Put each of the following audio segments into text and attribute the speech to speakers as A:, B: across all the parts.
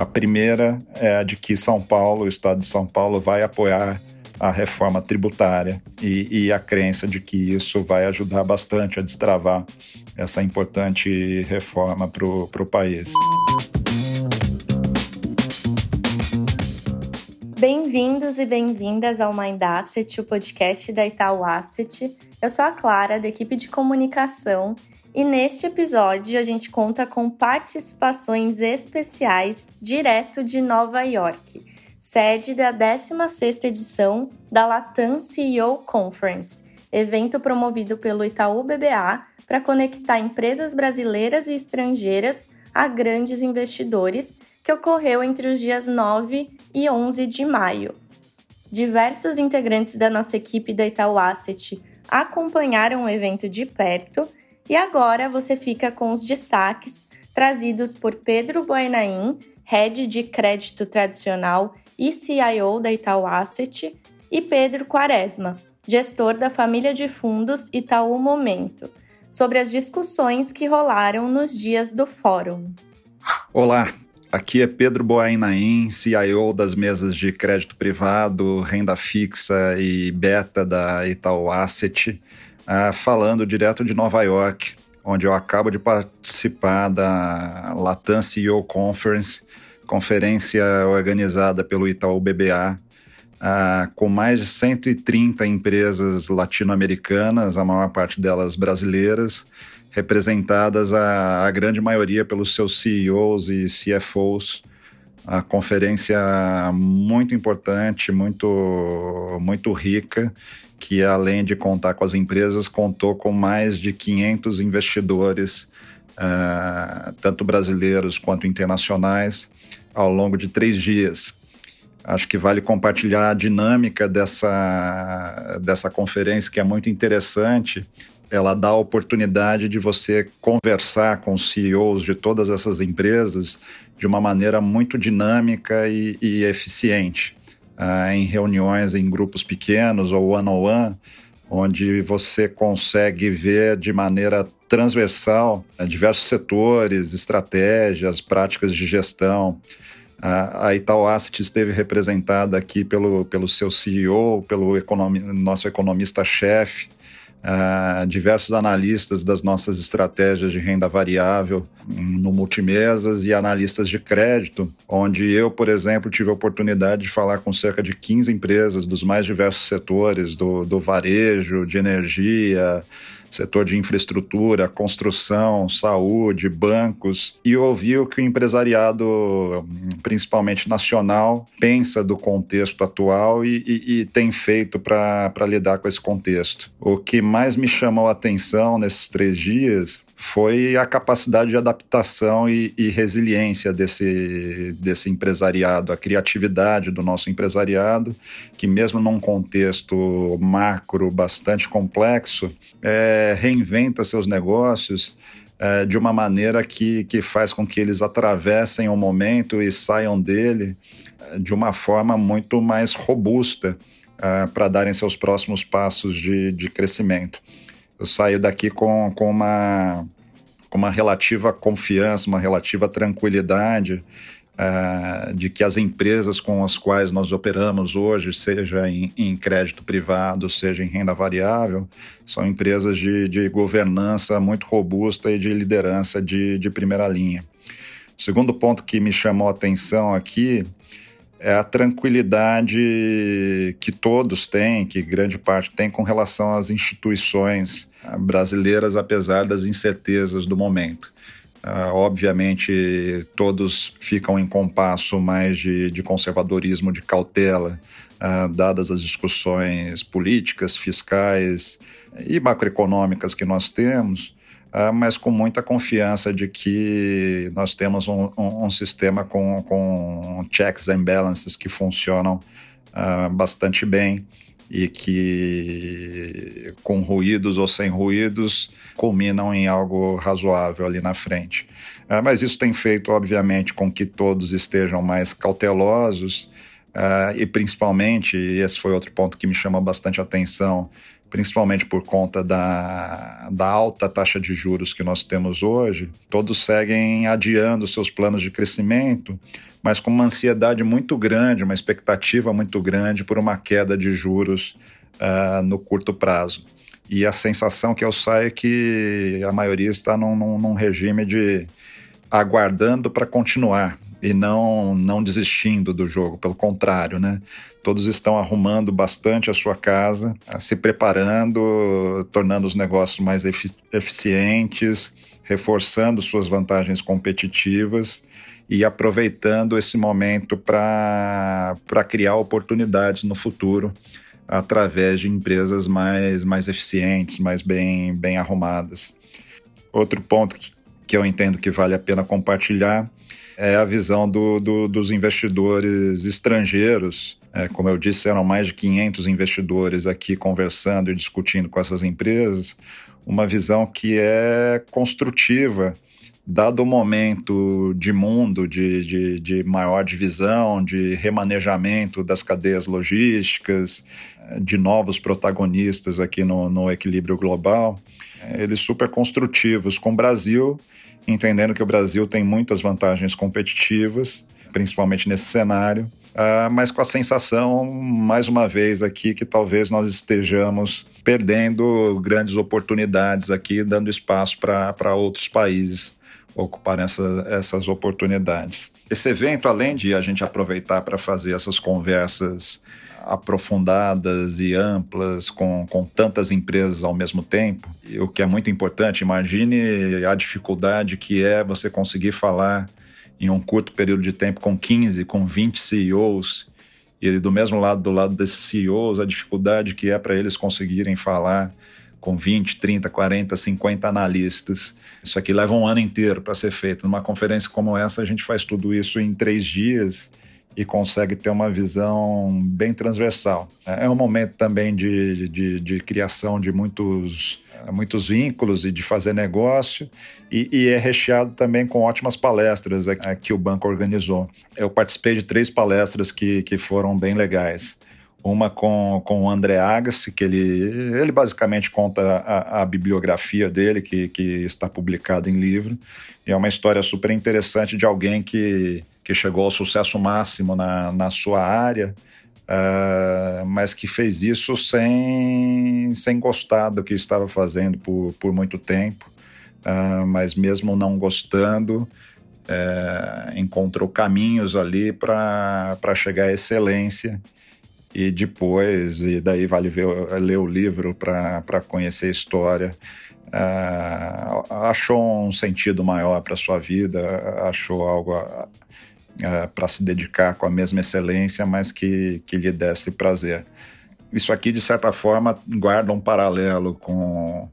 A: A primeira é a de que São Paulo, o estado de São Paulo, vai apoiar a reforma tributária e, e, a crença de que isso vai ajudar bastante a destravar essa importante reforma para o país.
B: Bem-vindos e bem-vindas ao Mind Asset, o podcast da Itaú Asset. Eu sou a Clara, da equipe de comunicação, e neste episódio a gente conta com participações especiais direto de Nova York, sede da 16ª edição da Latam CEO Conference, evento promovido pelo Itaú BBA para conectar empresas brasileiras e estrangeiras a grandes investidores, que ocorreu entre os dias 9 e 11 de maio. Diversos integrantes da nossa equipe da Itaú Asset acompanharam o evento de perto e agora você fica com os destaques trazidos por Pedro Boenaim, Head de Crédito Tradicional e CIO da Itaú Asset, e Pedro Quaresma, gestor da família de fundos Itaú Momento sobre as discussões que rolaram nos dias do fórum.
A: Olá, aqui é Pedro Boainaim, CIO das mesas de crédito privado, renda fixa e beta da Itaú Asset, uh, falando direto de Nova York, onde eu acabo de participar da Latam CEO Conference, conferência organizada pelo Itaú BBA, ah, com mais de 130 empresas latino-americanas, a maior parte delas brasileiras, representadas a, a, grande maioria pelos seus CEOs e CFOs. A conferência muito importante, muito, muito rica, que além de contar com as empresas, contou com mais de 500 investidores, ah, tanto brasileiros quanto internacionais, ao longo de três dias. Acho que vale compartilhar a dinâmica dessa, dessa conferência, que é muito interessante. Ela dá a oportunidade de você conversar com os CEOs de todas essas empresas de uma maneira muito dinâmica e, e eficiente. Uh, em reuniões em grupos pequenos ou one-on-one, onde você consegue ver de maneira transversal uh, diversos setores, estratégias, práticas de gestão. A, a Itaú Asset esteve representada aqui pelo, pelo seu CEO, pelo economi, nosso economista-chefe, uh, diversos analistas das nossas estratégias de renda variável no multimesas e analistas de crédito, onde eu, por exemplo, tive a oportunidade de falar com cerca de 15 empresas dos mais diversos setores, do, do varejo, de energia, setor de infraestrutura, construção, saúde, bancos, e ouvir o que o empresariado, principalmente nacional, pensa do contexto atual e, e, e tem feito para lidar com esse contexto. O que mais me chamou a atenção nesses três dias foi a capacidade de adaptação e, e, resiliência desse, desse empresariado, a criatividade do nosso empresariado, que mesmo num contexto macro bastante complexo, é, reinventa seus negócios é, de uma maneira que, que faz com que eles atravessem o momento e saiam dele é, de uma forma muito mais robusta é, para darem seus próximos passos de, de crescimento eu saio daqui com, com, uma, com uma relativa confiança, uma relativa tranquilidade uh, de que as empresas com as quais nós operamos hoje, seja em, em, crédito privado, seja em renda variável, são empresas de, de governança muito robusta e de liderança de, de primeira linha. O segundo ponto que me chamou a atenção aqui é a tranquilidade que todos têm, que grande parte tem com relação às instituições brasileiras, apesar das incertezas do momento. Uh, obviamente, todos ficam em compasso mais de, de conservadorismo, de cautela, uh, dadas as discussões políticas, fiscais e macroeconômicas que nós temos, mas com muita confiança de que nós temos um, um, um sistema com, com checks and balances que funcionam bastante bem e que, com ruídos ou sem ruídos, culminam em algo razoável ali na frente. Uh, mas isso tem feito, obviamente, com que todos estejam mais cautelosos uh, e, principalmente, e esse foi outro ponto que me chamou bastante atenção, principalmente por conta da, da alta taxa de juros que nós temos hoje, todos seguem adiando seus planos de crescimento, mas com uma ansiedade muito grande, uma expectativa muito grande por uma queda de juros uh, no curto prazo. E a sensação que eu saio é que a maioria está num, num, num regime de aguardando para continuar e não, não desistindo do jogo, pelo contrário, né? Todos estão arrumando bastante a sua casa, se preparando, tornando os negócios mais efici eficientes, reforçando suas vantagens competitivas e aproveitando esse momento para criar oportunidades no futuro através de empresas mais, mais eficientes, mais bem, bem arrumadas. Outro ponto que, que eu entendo que vale a pena compartilhar é a visão do, do, dos investidores estrangeiros. É, como eu disse, eram mais de 500 investidores aqui conversando e discutindo com essas empresas. Uma visão que é construtiva, dado o momento de mundo de, de, de maior divisão, de remanejamento das cadeias logísticas, de novos protagonistas aqui no, no equilíbrio global, eles super construtivos com o Brasil, entendendo que o Brasil tem muitas vantagens competitivas, principalmente nesse cenário, uh, mas com a sensação, mais uma vez aqui, que talvez nós estejamos perdendo grandes oportunidades aqui, dando espaço para outros países ocuparem essa, essas oportunidades. Esse evento, além de a gente aproveitar para fazer essas conversas aprofundadas e amplas com, com tantas empresas ao mesmo tempo, o que é muito importante. Imagine a dificuldade que é você conseguir falar em um curto período de tempo com 15, com 20 CEOs, e do mesmo lado, do lado desses CEOs, a dificuldade que é para eles conseguirem falar com 20, 30, 40, 50 analistas. Isso aqui leva um ano inteiro para ser feito. Numa conferência como essa, a gente faz tudo isso em três dias e consegue ter uma visão bem transversal. É um momento também de, de, de criação de muitos, muitos vínculos e de fazer negócio, e, e, é recheado também com ótimas palestras que o banco organizou. Eu participei de três palestras que, que foram bem legais. Uma com, com o André Agassi, que ele, ele basicamente conta a, a bibliografia dele, que, que está publicada em livro. E é uma história super interessante de alguém que que chegou ao sucesso máximo na, na sua área, uh, mas que fez isso sem, sem gostar do que estava fazendo por, por muito tempo. Uh, mas mesmo não gostando, uh, encontrou caminhos ali para chegar à excelência. E depois, e daí vale ver, ler o livro para conhecer a história. Uh, achou um sentido maior para sua vida, achou algo uh, para se dedicar com a mesma excelência, mas que, que lhe desse prazer. Isso aqui, de certa forma, guarda um paralelo com,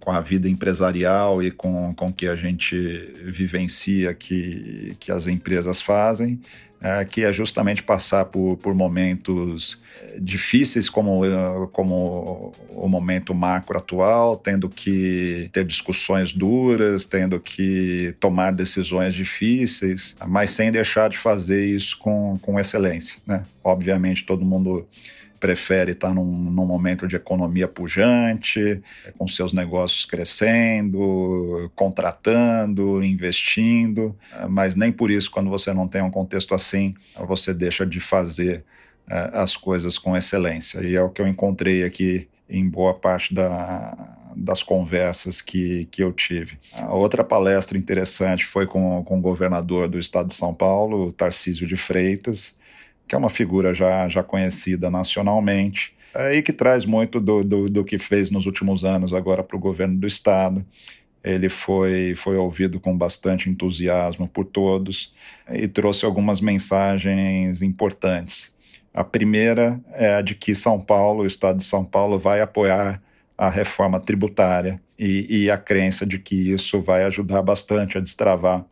A: com a vida empresarial e com o que a gente vivencia, que, que as empresas fazem, é, que é justamente passar por, por momentos difíceis como, como o momento macro atual, tendo que ter discussões duras, tendo que tomar decisões difíceis, mas sem deixar de fazer isso com, com excelência. Né? Obviamente, todo mundo prefere estar num, num, momento de economia pujante, com seus negócios crescendo, contratando, investindo, mas nem por isso, quando você não tem um contexto assim, você deixa de fazer uh, as coisas com excelência. E é o que eu encontrei aqui em boa parte da, das conversas que, que eu tive. A outra palestra interessante foi com, com o governador do estado de São Paulo, Tarcísio de Freitas, que é uma figura já, já conhecida nacionalmente é, e que traz muito do, do, do que fez nos últimos anos agora para o governo do Estado. Ele foi, foi ouvido com bastante entusiasmo por todos e trouxe algumas mensagens importantes. A primeira é a de que São Paulo, o Estado de São Paulo, vai apoiar a reforma tributária e, e a crença de que isso vai ajudar bastante a destravar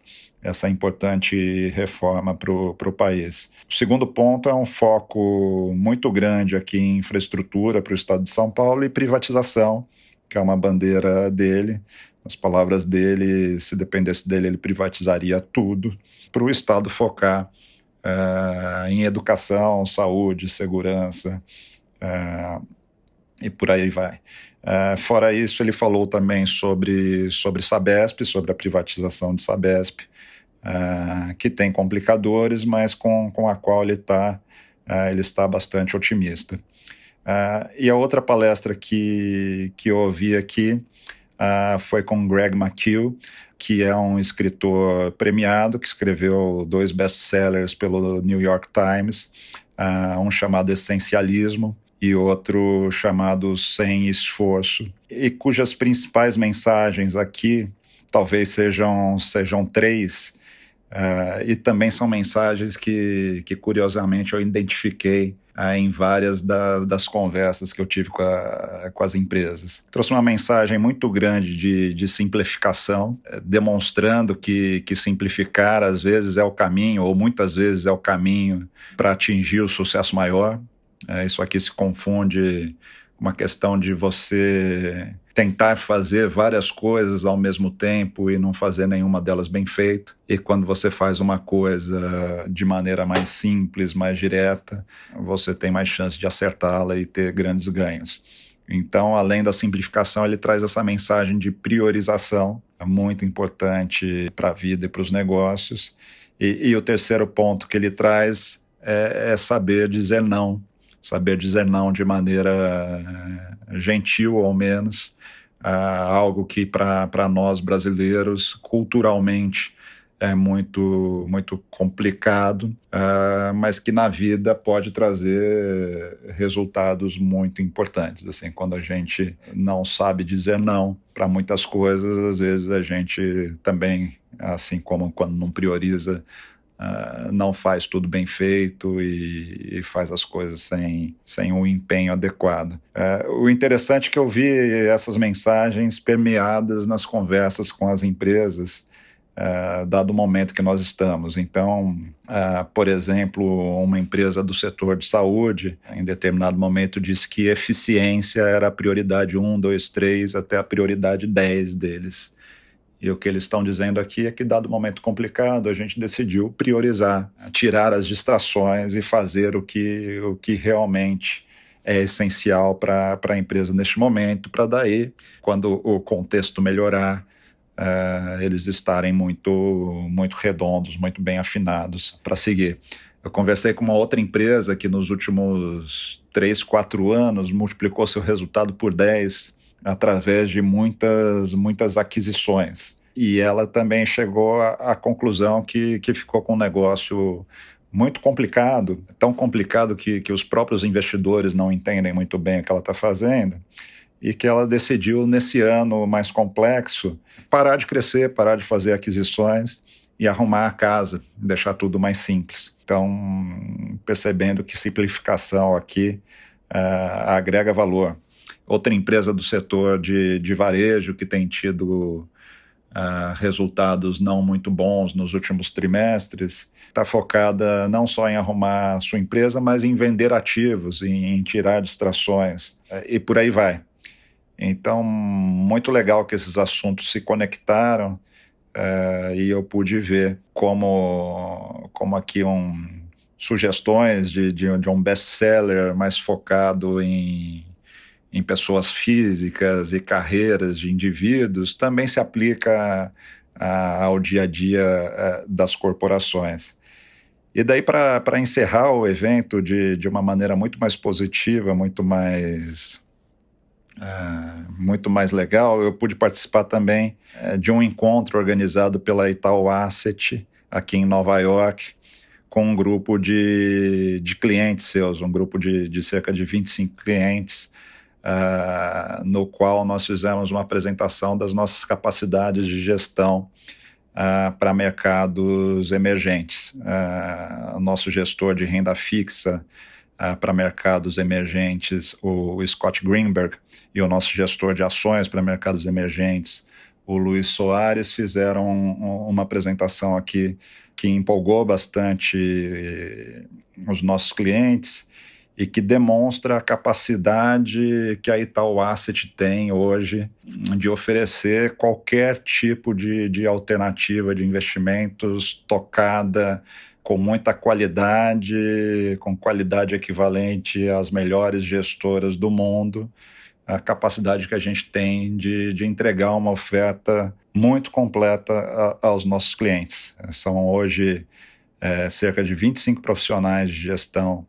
A: essa importante reforma para o país. O segundo ponto é um foco muito grande aqui em infraestrutura para o estado de São Paulo e privatização, que é uma bandeira dele. As palavras dele, se dependesse dele, ele privatizaria tudo, para o estado focar é, em educação, saúde, segurança, é, e por aí vai. Uh, fora isso, ele falou também sobre, sobre Sabesp, sobre a privatização de Sabesp, uh, que tem complicadores, mas com, com a qual ele, tá, uh, ele está bastante otimista. e a outra palestra que, que eu ouvi aqui foi com Greg McHugh, que é um escritor premiado, que escreveu dois best-sellers pelo New York Times, um chamado Essencialismo e outro chamado Sem Esforço, e cujas principais mensagens aqui talvez sejam, sejam três, uh, e também são mensagens que, que curiosamente, eu identifiquei uh, em várias da, das conversas que eu tive com, a, com as empresas. Trouxe uma mensagem muito grande de, de simplificação, uh, demonstrando que, que simplificar às vezes é o caminho, ou muitas vezes é o caminho para atingir o sucesso maior. É, isso aqui se confunde com uma questão de você tentar fazer várias coisas ao mesmo tempo e não fazer nenhuma delas bem feita. E quando você faz uma coisa de maneira mais simples, mais direta, você tem mais chance de acertá-la e ter grandes ganhos. Então, além da simplificação, ele traz essa mensagem de priorização, é muito importante para a vida e para os negócios. E, e, o terceiro ponto que ele traz é, é saber dizer não saber dizer não de maneira eh, gentil, ao menos, algo que para nós brasileiros, culturalmente, é muito, muito complicado, uh, mas que na vida pode trazer resultados muito importantes. Assim, quando a gente não sabe dizer não para muitas coisas, às vezes a gente também, assim como quando não prioriza Uh, não faz tudo bem feito e, e, faz as coisas sem, sem um empenho adequado. Uh, o interessante é que eu vi essas mensagens permeadas nas conversas com as empresas, uh, dado o momento que nós estamos. Então, por exemplo, uma empresa do setor de saúde, em determinado momento, disse que eficiência era a prioridade 1, 2, 3, até a prioridade 10 deles. E o que eles estão dizendo aqui é que, dado o momento complicado, a gente decidiu priorizar, tirar as distrações e fazer o que, o que realmente é essencial para a empresa neste momento, para daí, quando o contexto melhorar, uh, eles estarem muito, muito redondos, muito bem afinados para seguir. Eu conversei com uma outra empresa que nos últimos três, quatro anos multiplicou seu resultado por 10 através de muitas, muitas aquisições. E ela também chegou à, à conclusão que, que ficou com um negócio muito complicado, tão complicado que, que os próprios investidores não entendem muito bem o que ela está fazendo, e que ela decidiu, nesse ano mais complexo, parar de crescer, parar de fazer aquisições e arrumar a casa, deixar tudo mais simples. Então, percebendo que simplificação aqui uh, agrega valor outra empresa do setor de, de varejo que tem tido uh, resultados não muito bons nos últimos trimestres, está focada não só em arrumar sua empresa, mas em vender ativos, em, em tirar distrações uh, e por aí vai. Então, muito legal que esses assuntos se conectaram uh, e eu pude ver como, como aqui um sugestões de, de, de um best-seller mais focado em em pessoas físicas e carreiras de indivíduos também se aplica a, ao dia a dia a, é, das corporações. E daí, para encerrar o evento de, de uma maneira muito mais positiva, muito mais, uh, muito mais legal, eu pude participar também uh, de um encontro organizado pela Itaú Asset, aqui em Nova York, com um grupo de, de clientes seus, um grupo de, de cerca de 25 clientes, uh, no qual nós fizemos uma apresentação das nossas capacidades de gestão uh, para mercados emergentes. Uh, o nosso gestor de renda fixa para mercados emergentes, o Scott Greenberg, e o nosso gestor de ações para mercados emergentes, o Luiz Soares, fizeram uma apresentação aqui que empolgou bastante os nossos clientes e que demonstra a capacidade que a Itaú Asset tem hoje de oferecer qualquer tipo de, de alternativa de investimentos tocada com muita qualidade, com qualidade equivalente às melhores gestoras do mundo, a capacidade que a gente tem de, de entregar uma oferta muito completa a, aos nossos clientes. São hoje é, cerca de 25 profissionais de gestão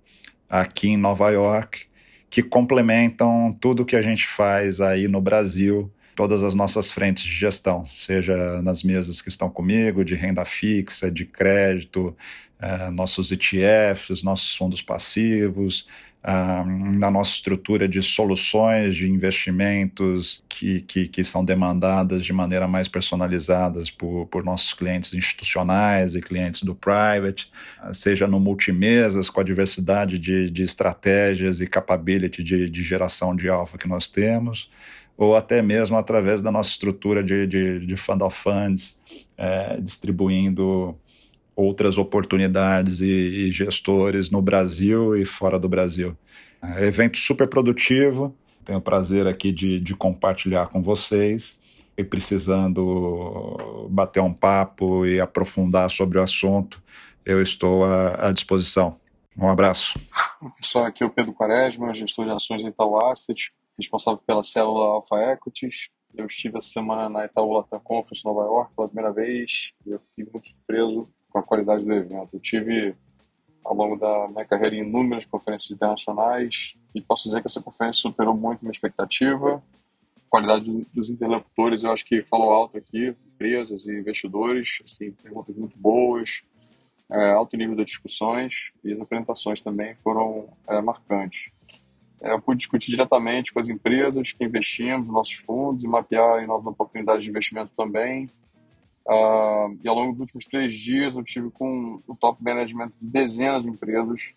A: aqui em Nova York que complementam tudo que a gente faz aí no Brasil todas as nossas frentes de gestão, seja nas mesas que estão comigo, de renda fixa, de crédito, uh, nossos ETFs, nossos fundos passivos, uh, na nossa estrutura de soluções de investimentos que, que, que, são demandadas de maneira mais personalizadas por, por nossos clientes institucionais e clientes do private, uh, seja no multimesas, com a diversidade de, de estratégias e capability de, de geração de alfa que nós temos, ou até mesmo através da nossa estrutura de, de, de fund of funds, é, distribuindo outras oportunidades e, e, gestores no Brasil e fora do Brasil. É, evento super produtivo, tenho o prazer aqui de, de compartilhar com vocês e precisando bater um papo e aprofundar sobre o assunto, eu estou à, à disposição. Um abraço.
C: Pessoal, aqui é o Pedro Quaresma, gestor de ações em Itaú Asset responsável pela célula Alpha Equities. Eu estive essa semana na Itaú Latam Conference Nova York pela primeira vez eu fiquei muito surpreso com a qualidade do evento. Eu tive, ao longo da minha carreira, inúmeras conferências internacionais e posso dizer que essa conferência superou muito minha expectativa. A qualidade dos interlocutores, eu acho que falou alto aqui, empresas e investidores, assim, perguntas muito boas, é, alto nível de discussões e as apresentações também foram é, marcantes. É, eu pude discutir diretamente com as empresas que investimos nos nossos fundos e mapear novas oportunidades de investimento também. Uh, e ao longo dos últimos três dias eu tive com o top management de dezenas de empresas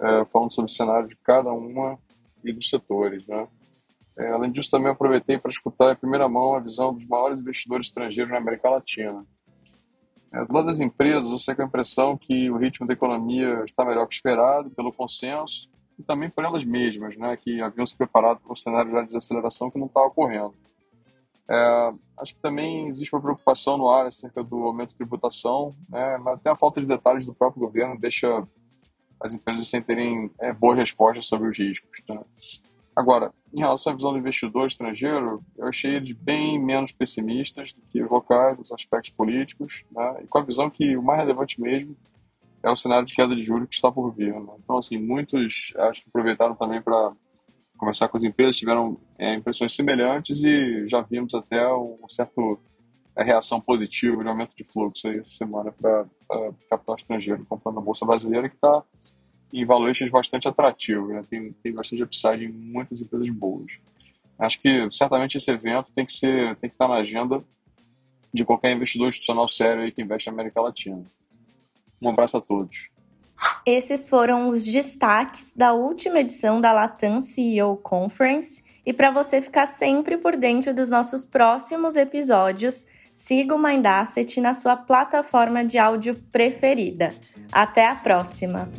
C: uh, falando sobre o cenário de cada uma e dos setores. Né? Uh, além disso, também aproveitei para escutar em primeira mão a visão dos maiores investidores estrangeiros na América Latina. É, do lado das empresas, eu sei com a impressão que o ritmo da economia está melhor que esperado, pelo consenso, e também por elas mesmas, né, que haviam se preparado para um cenário de desaceleração que não estava ocorrendo. É, acho que também existe uma preocupação no ar acerca do aumento de tributação, né, mas até a falta de detalhes do próprio governo deixa as empresas sem terem é, boas respostas sobre os riscos. Né? Agora, em relação à visão do investidor estrangeiro, eu achei eles bem menos pessimistas do que os locais, nos aspectos políticos, né, e com a visão que o mais relevante mesmo é o cenário de queda de juros que está por vir. Né? Então, assim, muitos acho que aproveitaram também para conversar com as empresas, tiveram é, impressões semelhantes e já vimos até um certo é, reação positiva de aumento de fluxo aí essa semana para capital estrangeiro comprando a bolsa brasileira que está em valuations bastante atrativos, né? tem, tem bastante upside em muitas empresas boas. Acho que certamente esse evento tem que ser tem que estar na agenda de qualquer investidor institucional sério aí que investe na América Latina. Um abraço a todos.
B: Esses foram os destaques da última edição da Latam CEO Conference. E para você ficar sempre por dentro dos nossos próximos episódios, siga o Mindasset na sua plataforma de áudio preferida. Até a próxima!